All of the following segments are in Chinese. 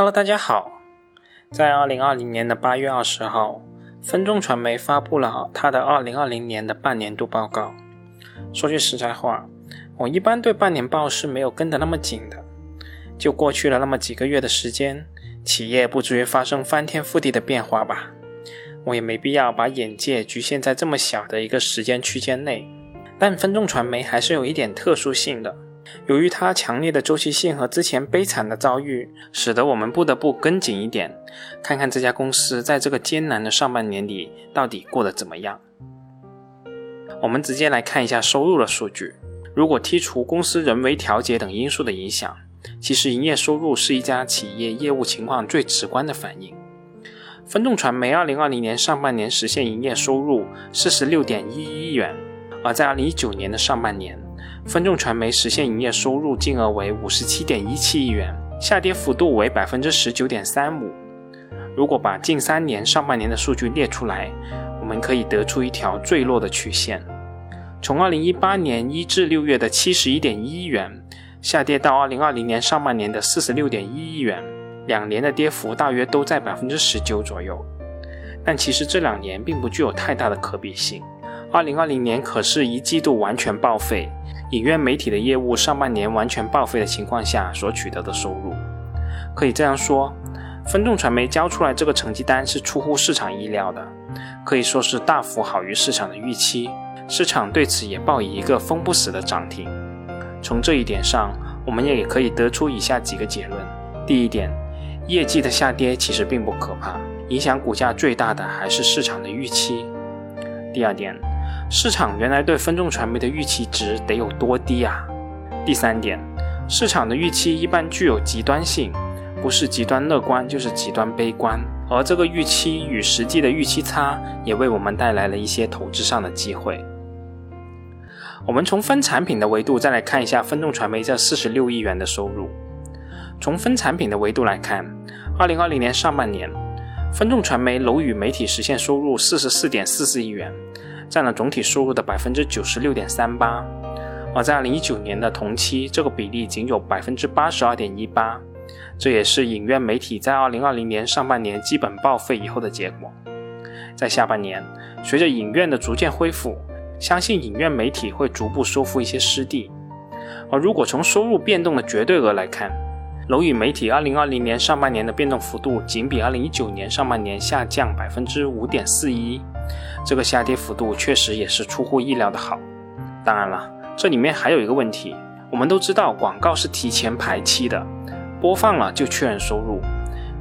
Hello，大家好。在二零二零年的八月二十号，分众传媒发布了它的二零二零年的半年度报告。说句实在话，我一般对半年报是没有跟得那么紧的。就过去了那么几个月的时间，企业不至于发生翻天覆地的变化吧？我也没必要把眼界局限在这么小的一个时间区间内。但分众传媒还是有一点特殊性的。由于它强烈的周期性和之前悲惨的遭遇，使得我们不得不跟紧一点，看看这家公司在这个艰难的上半年里到底过得怎么样。我们直接来看一下收入的数据。如果剔除公司人为调节等因素的影响，其实营业收入是一家企业业务情况最直观的反应。分众传媒2020年上半年实现营业收入46.11亿元，而在2019年的上半年。分众传媒实现营业收入金额为五十七点一七亿元，下跌幅度为百分之十九点三五。如果把近三年上半年的数据列出来，我们可以得出一条坠落的曲线：从二零一八年一至六月的七十一点一亿元，下跌到二零二零年上半年的四十六点一亿元，两年的跌幅大约都在百分之十九左右。但其实这两年并不具有太大的可比性。二零二零年可是一季度完全报废。影院媒体的业务上半年完全报废的情况下所取得的收入，可以这样说，分众传媒交出来这个成绩单是出乎市场意料的，可以说是大幅好于市场的预期，市场对此也抱以一个封不死的涨停。从这一点上，我们也可以得出以下几个结论：第一点，业绩的下跌其实并不可怕，影响股价最大的还是市场的预期；第二点。市场原来对分众传媒的预期值得有多低啊？第三点，市场的预期一般具有极端性，不是极端乐观就是极端悲观，而这个预期与实际的预期差，也为我们带来了一些投资上的机会。我们从分产品的维度再来看一下分众传媒这四十六亿元的收入。从分产品的维度来看，二零二零年上半年，分众传媒楼宇媒体实现收入四十四点四四亿元。占了总体收入的百分之九十六点三八，而在二零一九年的同期，这个比例仅有百分之八十二点一八，这也是影院媒体在二零二零年上半年基本报废以后的结果。在下半年，随着影院的逐渐恢复，相信影院媒体会逐步收复一些失地。而如果从收入变动的绝对额来看，楼宇媒体二零二零年上半年的变动幅度仅比二零一九年上半年下降百分之五点四一。这个下跌幅度确实也是出乎意料的好。当然了，这里面还有一个问题，我们都知道广告是提前排期的，播放了就确认收入。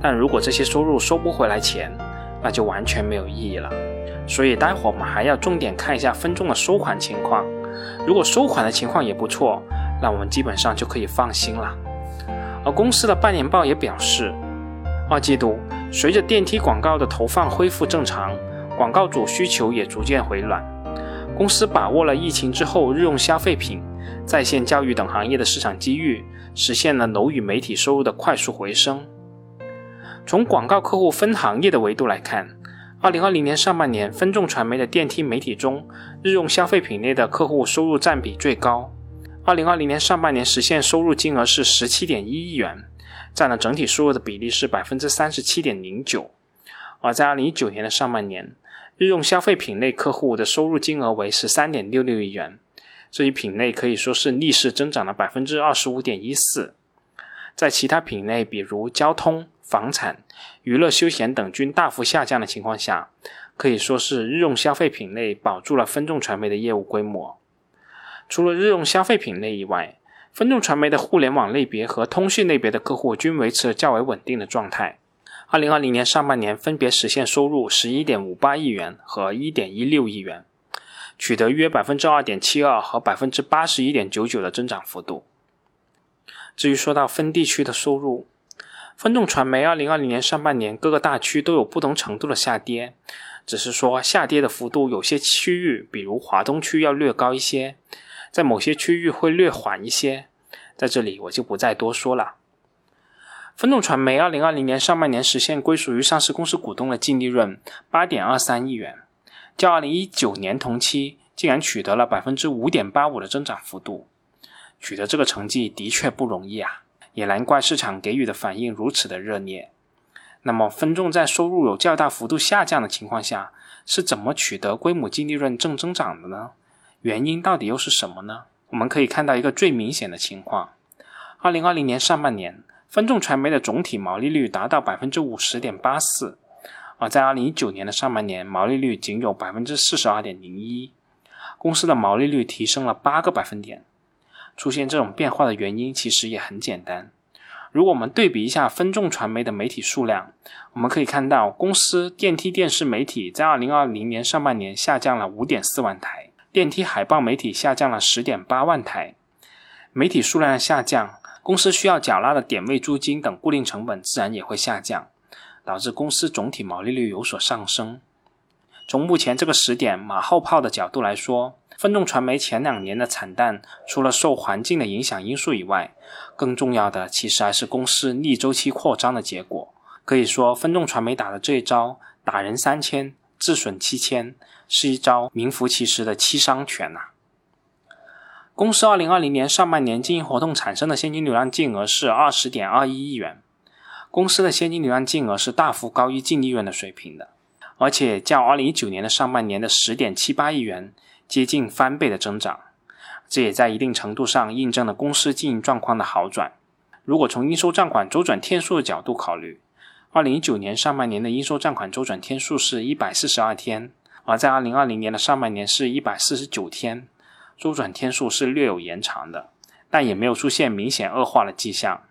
但如果这些收入收不回来钱，那就完全没有意义了。所以待会儿我们还要重点看一下分众的收款情况。如果收款的情况也不错，那我们基本上就可以放心了。而公司的半年报也表示，二季度随着电梯广告的投放恢复正常。广告主需求也逐渐回暖，公司把握了疫情之后日用消费品、在线教育等行业的市场机遇，实现了楼宇媒体收入的快速回升。从广告客户分行业的维度来看，二零二零年上半年分众传媒的电梯媒体中，日用消费品类的客户收入占比最高。二零二零年上半年实现收入金额是十七点一亿元，占了整体收入的比例是百分之三十七点零九。而在二零一九年的上半年，日用消费品类客户的收入金额为十三点六六亿元，这一品类可以说是逆势增长了百分之二十五点一四。在其他品类，比如交通、房产、娱乐休闲等均大幅下降的情况下，可以说是日用消费品类保住了分众传媒的业务规模。除了日用消费品类以外，分众传媒的互联网类别和通讯类别的客户均维持了较为稳定的状态。二零二零年上半年分别实现收入十一点五八亿元和一点一六亿元，取得约百分之二点七二和百分之八十一点九九的增长幅度。至于说到分地区的收入，分众传媒二零二零年上半年各个大区都有不同程度的下跌，只是说下跌的幅度有些区域，比如华东区要略高一些，在某些区域会略缓一些，在这里我就不再多说了。分众传媒二零二零年上半年实现归属于上市公司股东的净利润八点二三亿元，较二零一九年同期竟然取得了百分之五点八五的增长幅度。取得这个成绩的确不容易啊！也难怪市场给予的反应如此的热烈。那么，分众在收入有较大幅度下降的情况下，是怎么取得规模净利润正增长的呢？原因到底又是什么呢？我们可以看到一个最明显的情况：二零二零年上半年，分众传媒的总体毛利率达到百分之五十点八四，而在二零一九年的上半年，毛利率仅有百分之四十二点零一，公司的毛利率提升了八个百分点。出现这种变化的原因其实也很简单。如果我们对比一下分众传媒的媒体数量，我们可以看到，公司电梯电视媒体在二零二零年上半年下降了五点四万台，电梯海报媒体下降了十点八万台。媒体数量下降，公司需要缴纳的点位租金等固定成本自然也会下降，导致公司总体毛利率有所上升。从目前这个时点马后炮的角度来说，分众传媒前两年的惨淡，除了受环境的影响因素以外，更重要的其实还是公司逆周期扩张的结果。可以说，分众传媒打的这一招“打人三千，自损七千”，是一招名副其实的七伤拳呐。公司二零二零年上半年经营活动产生的现金流量净额是二十点二一亿元，公司的现金流量净额是大幅高于净利润的水平的，而且较二零一九年的上半年的十点七八亿元。接近翻倍的增长，这也在一定程度上印证了公司经营状况的好转。如果从应收账款周转天数的角度考虑，二零一九年上半年的应收账款周转天数是一百四十二天，而在二零二零年的上半年是一百四十九天，周转天数是略有延长的，但也没有出现明显恶化的迹象。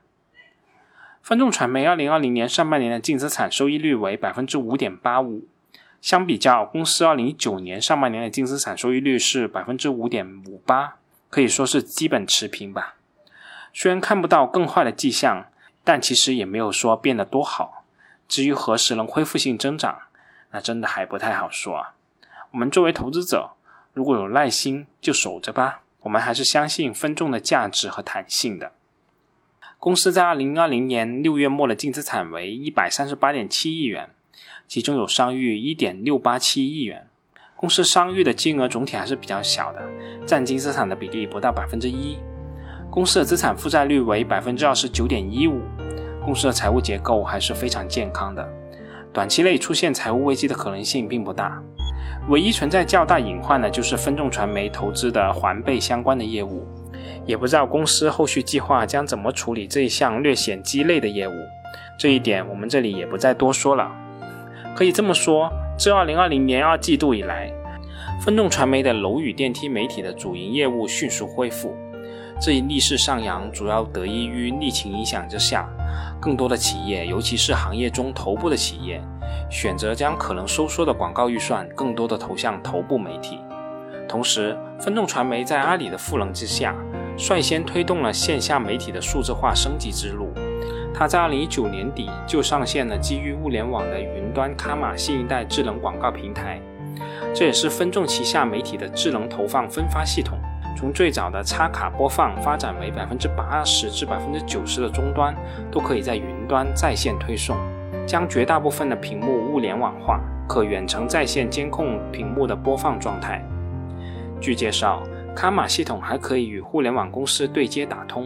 分众传媒二零二零年上半年的净资产收益率为百分之五点八五。相比较，公司二零一九年上半年的净资产收益率是百分之五点五八，可以说是基本持平吧。虽然看不到更坏的迹象，但其实也没有说变得多好。至于何时能恢复性增长，那真的还不太好说啊。我们作为投资者，如果有耐心，就守着吧。我们还是相信分众的价值和弹性的。公司在二零二零年六月末的净资产为一百三十八点七亿元。其中有商誉一点六八七亿元，公司商誉的金额总体还是比较小的，占净资产的比例不到百分之一。公司的资产负债率为百分之二十九点一五，公司的财务结构还是非常健康的，短期内出现财务危机的可能性并不大。唯一存在较大隐患的就是分众传媒投资的环贝相关的业务，也不知道公司后续计划将怎么处理这一项略显鸡肋的业务，这一点我们这里也不再多说了。可以这么说，自2020年二季度以来，分众传媒的楼宇电梯媒体的主营业务迅速恢复。这一逆势上扬，主要得益于疫情影响之下，更多的企业，尤其是行业中头部的企业，选择将可能收缩的广告预算更多的投向头部媒体。同时，分众传媒在阿里的赋能之下，率先推动了线下媒体的数字化升级之路。它在二零一九年底就上线了基于物联网的云端卡玛新一代智能广告平台，这也是分众旗下媒体的智能投放分发系统。从最早的插卡播放发展为百分之八十至百分之九十的终端都可以在云端在线推送，将绝大部分的屏幕物联网化，可远程在线监控屏幕的播放状态。据介绍，卡玛系统还可以与互联网公司对接打通。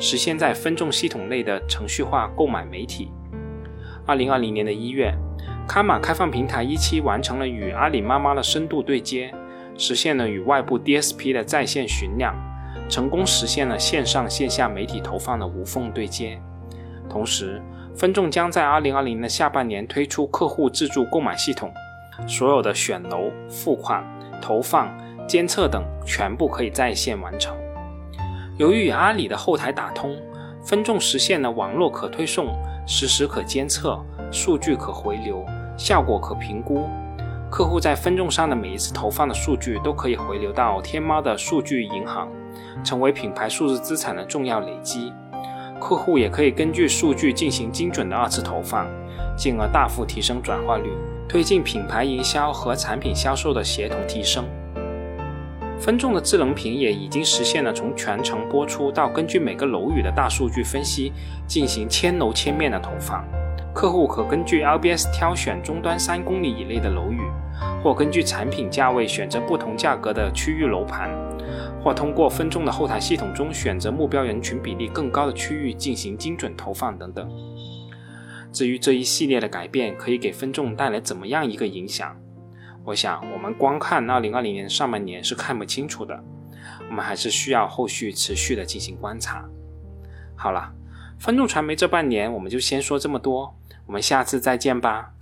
实现在分众系统内的程序化购买媒体。二零二零年的一月，卡玛开放平台一期完成了与阿里妈妈的深度对接，实现了与外部 DSP 的在线询量，成功实现了线上线下媒体投放的无缝对接。同时，分众将在二零二零的下半年推出客户自助购买系统，所有的选楼、付款、投放、监测等全部可以在线完成。由于与阿里的后台打通，分众实现了网络可推送、实时可监测、数据可回流、效果可评估。客户在分众上的每一次投放的数据都可以回流到天猫的数据银行，成为品牌数字资产的重要累积。客户也可以根据数据进行精准的二次投放，进而大幅提升转化率，推进品牌营销和产品销售的协同提升。分众的智能屏也已经实现了从全程播出到根据每个楼宇的大数据分析进行千楼千面的投放。客户可根据 LBS 挑选终端三公里以内的楼宇，或根据产品价位选择不同价格的区域楼盘，或通过分众的后台系统中选择目标人群比例更高的区域进行精准投放等等。至于这一系列的改变可以给分众带来怎么样一个影响，我想我们光看2020年上半年是看不清楚的，我们还是需要后续持续的进行观察。好了，分众传媒这半年我们就先说这么多，我们下次再见吧。